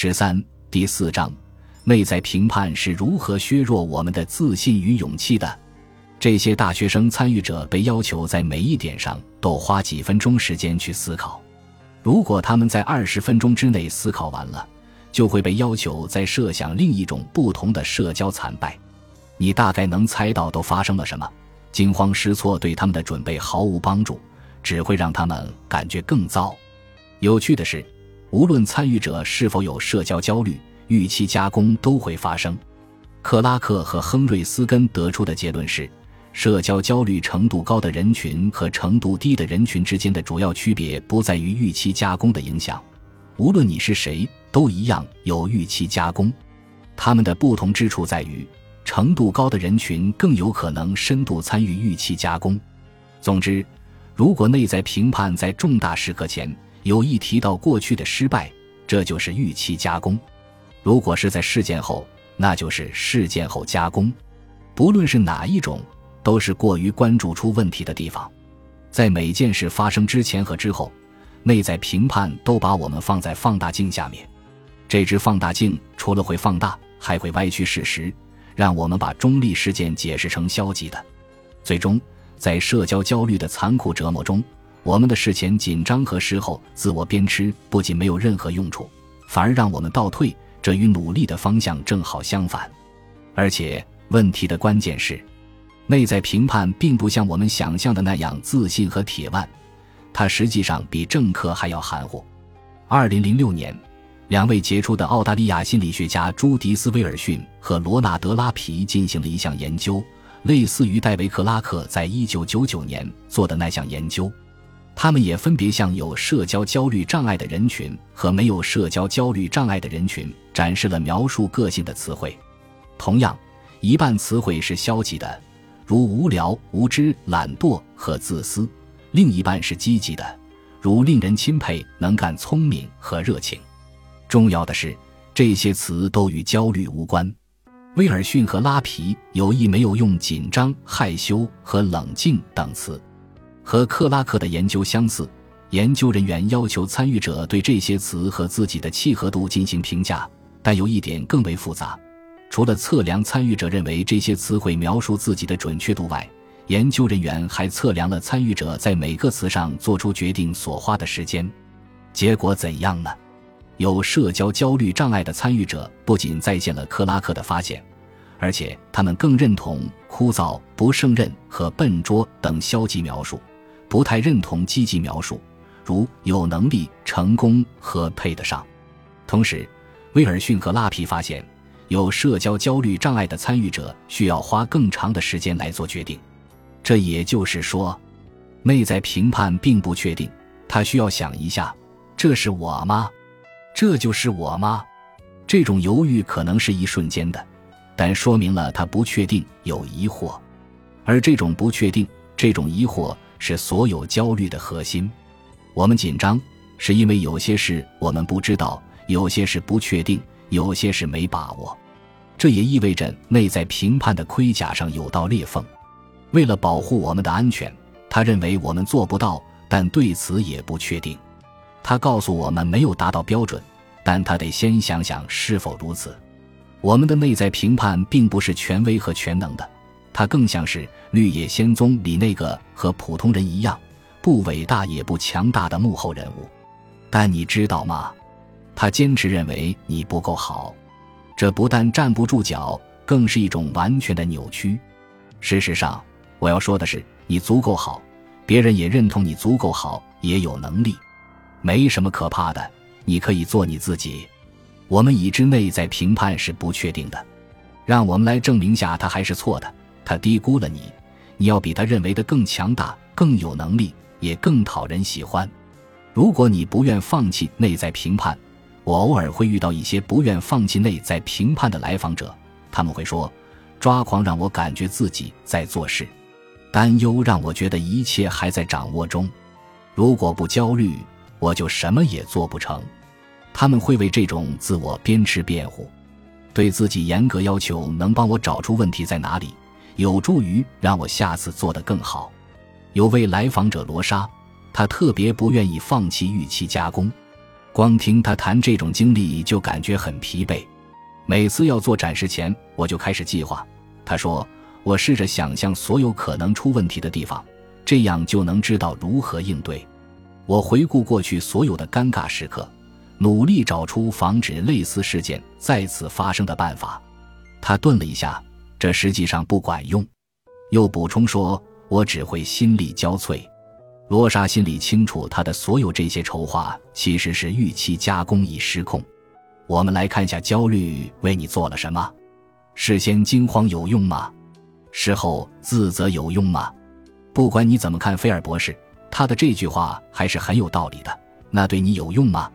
十三第四章，内在评判是如何削弱我们的自信与勇气的？这些大学生参与者被要求在每一点上都花几分钟时间去思考。如果他们在二十分钟之内思考完了，就会被要求再设想另一种不同的社交惨败。你大概能猜到都发生了什么。惊慌失措对他们的准备毫无帮助，只会让他们感觉更糟。有趣的是。无论参与者是否有社交焦虑，预期加工都会发生。克拉克和亨瑞斯根得出的结论是：社交焦虑程度高的人群和程度低的人群之间的主要区别不在于预期加工的影响。无论你是谁，都一样有预期加工。他们的不同之处在于，程度高的人群更有可能深度参与预期加工。总之，如果内在评判在重大时刻前。有意提到过去的失败，这就是预期加工；如果是在事件后，那就是事件后加工。不论是哪一种，都是过于关注出问题的地方。在每件事发生之前和之后，内在评判都把我们放在放大镜下面。这只放大镜除了会放大，还会歪曲事实，让我们把中立事件解释成消极的。最终，在社交焦虑的残酷折磨中。我们的事前紧张和事后自我鞭笞不仅没有任何用处，反而让我们倒退，这与努力的方向正好相反。而且，问题的关键是，内在评判并不像我们想象的那样自信和铁腕，它实际上比政客还要含糊。二零零六年，两位杰出的澳大利亚心理学家朱迪斯·威尔逊和罗纳德·拉皮进行了一项研究，类似于戴维·克拉克在一九九九年做的那项研究。他们也分别向有社交焦虑障碍的人群和没有社交焦虑障碍的人群展示了描述个性的词汇。同样，一半词汇是消极的，如无聊、无知、懒惰和自私；另一半是积极的，如令人钦佩、能干、聪明和热情。重要的是，这些词都与焦虑无关。威尔逊和拉皮有意没有用紧张、害羞和冷静等词。和克拉克的研究相似，研究人员要求参与者对这些词和自己的契合度进行评价，但有一点更为复杂。除了测量参与者认为这些词汇描述自己的准确度外，研究人员还测量了参与者在每个词上做出决定所花的时间。结果怎样呢？有社交焦虑障碍的参与者不仅再现了克拉克的发现，而且他们更认同枯燥、不胜任和笨拙等消极描述。不太认同积极描述，如有能力、成功和配得上。同时，威尔逊和拉皮发现，有社交焦虑障碍的参与者需要花更长的时间来做决定。这也就是说，内在评判并不确定。他需要想一下：这是我吗？这就是我吗？这种犹豫可能是一瞬间的，但说明了他不确定、有疑惑。而这种不确定、这种疑惑。是所有焦虑的核心。我们紧张，是因为有些事我们不知道，有些事不确定，有些事没把握。这也意味着内在评判的盔甲上有道裂缝。为了保护我们的安全，他认为我们做不到，但对此也不确定。他告诉我们没有达到标准，但他得先想想是否如此。我们的内在评判并不是权威和全能的。他更像是《绿野仙踪》里那个和普通人一样，不伟大也不强大的幕后人物。但你知道吗？他坚持认为你不够好，这不但站不住脚，更是一种完全的扭曲。事实上，我要说的是，你足够好，别人也认同你足够好，也有能力，没什么可怕的。你可以做你自己。我们已知内在评判是不确定的，让我们来证明下，他还是错的。他低估了你，你要比他认为的更强大、更有能力，也更讨人喜欢。如果你不愿放弃内在评判，我偶尔会遇到一些不愿放弃内在评判的来访者，他们会说：“抓狂让我感觉自己在做事，担忧让我觉得一切还在掌握中。如果不焦虑，我就什么也做不成。”他们会为这种自我鞭笞辩护，对自己严格要求，能帮我找出问题在哪里。有助于让我下次做得更好。有位来访者罗莎，她特别不愿意放弃预期加工。光听他谈这种经历就感觉很疲惫。每次要做展示前，我就开始计划。他说：“我试着想象所有可能出问题的地方，这样就能知道如何应对。”我回顾过去所有的尴尬时刻，努力找出防止类似事件再次发生的办法。他顿了一下，这实际上不管用，又补充说：“我只会心力交瘁。”罗莎心里清楚，他的所有这些筹划其实是预期加工已失控。我们来看下焦虑为你做了什么。事先惊慌有用吗？事后自责有用吗？不管你怎么看，菲尔博士。他的这句话还是很有道理的。那对你有用吗？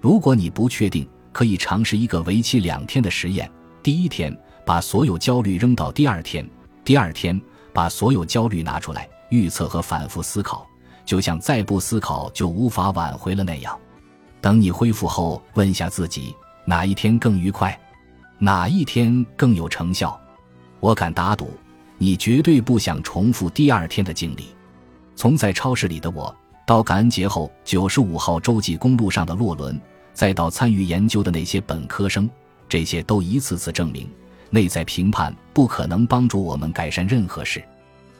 如果你不确定，可以尝试一个为期两天的实验。第一天，把所有焦虑扔到第二天；第二天，把所有焦虑拿出来，预测和反复思考，就像再不思考就无法挽回了那样。等你恢复后，问下自己哪一天更愉快，哪一天更有成效。我敢打赌，你绝对不想重复第二天的经历。从在超市里的我，到感恩节后九十五号洲际公路上的洛伦，再到参与研究的那些本科生，这些都一次次证明，内在评判不可能帮助我们改善任何事。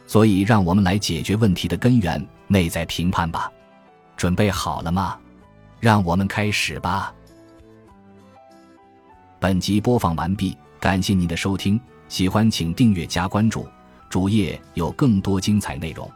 所以，让我们来解决问题的根源——内在评判吧。准备好了吗？让我们开始吧。本集播放完毕，感谢您的收听，喜欢请订阅加关注，主页有更多精彩内容。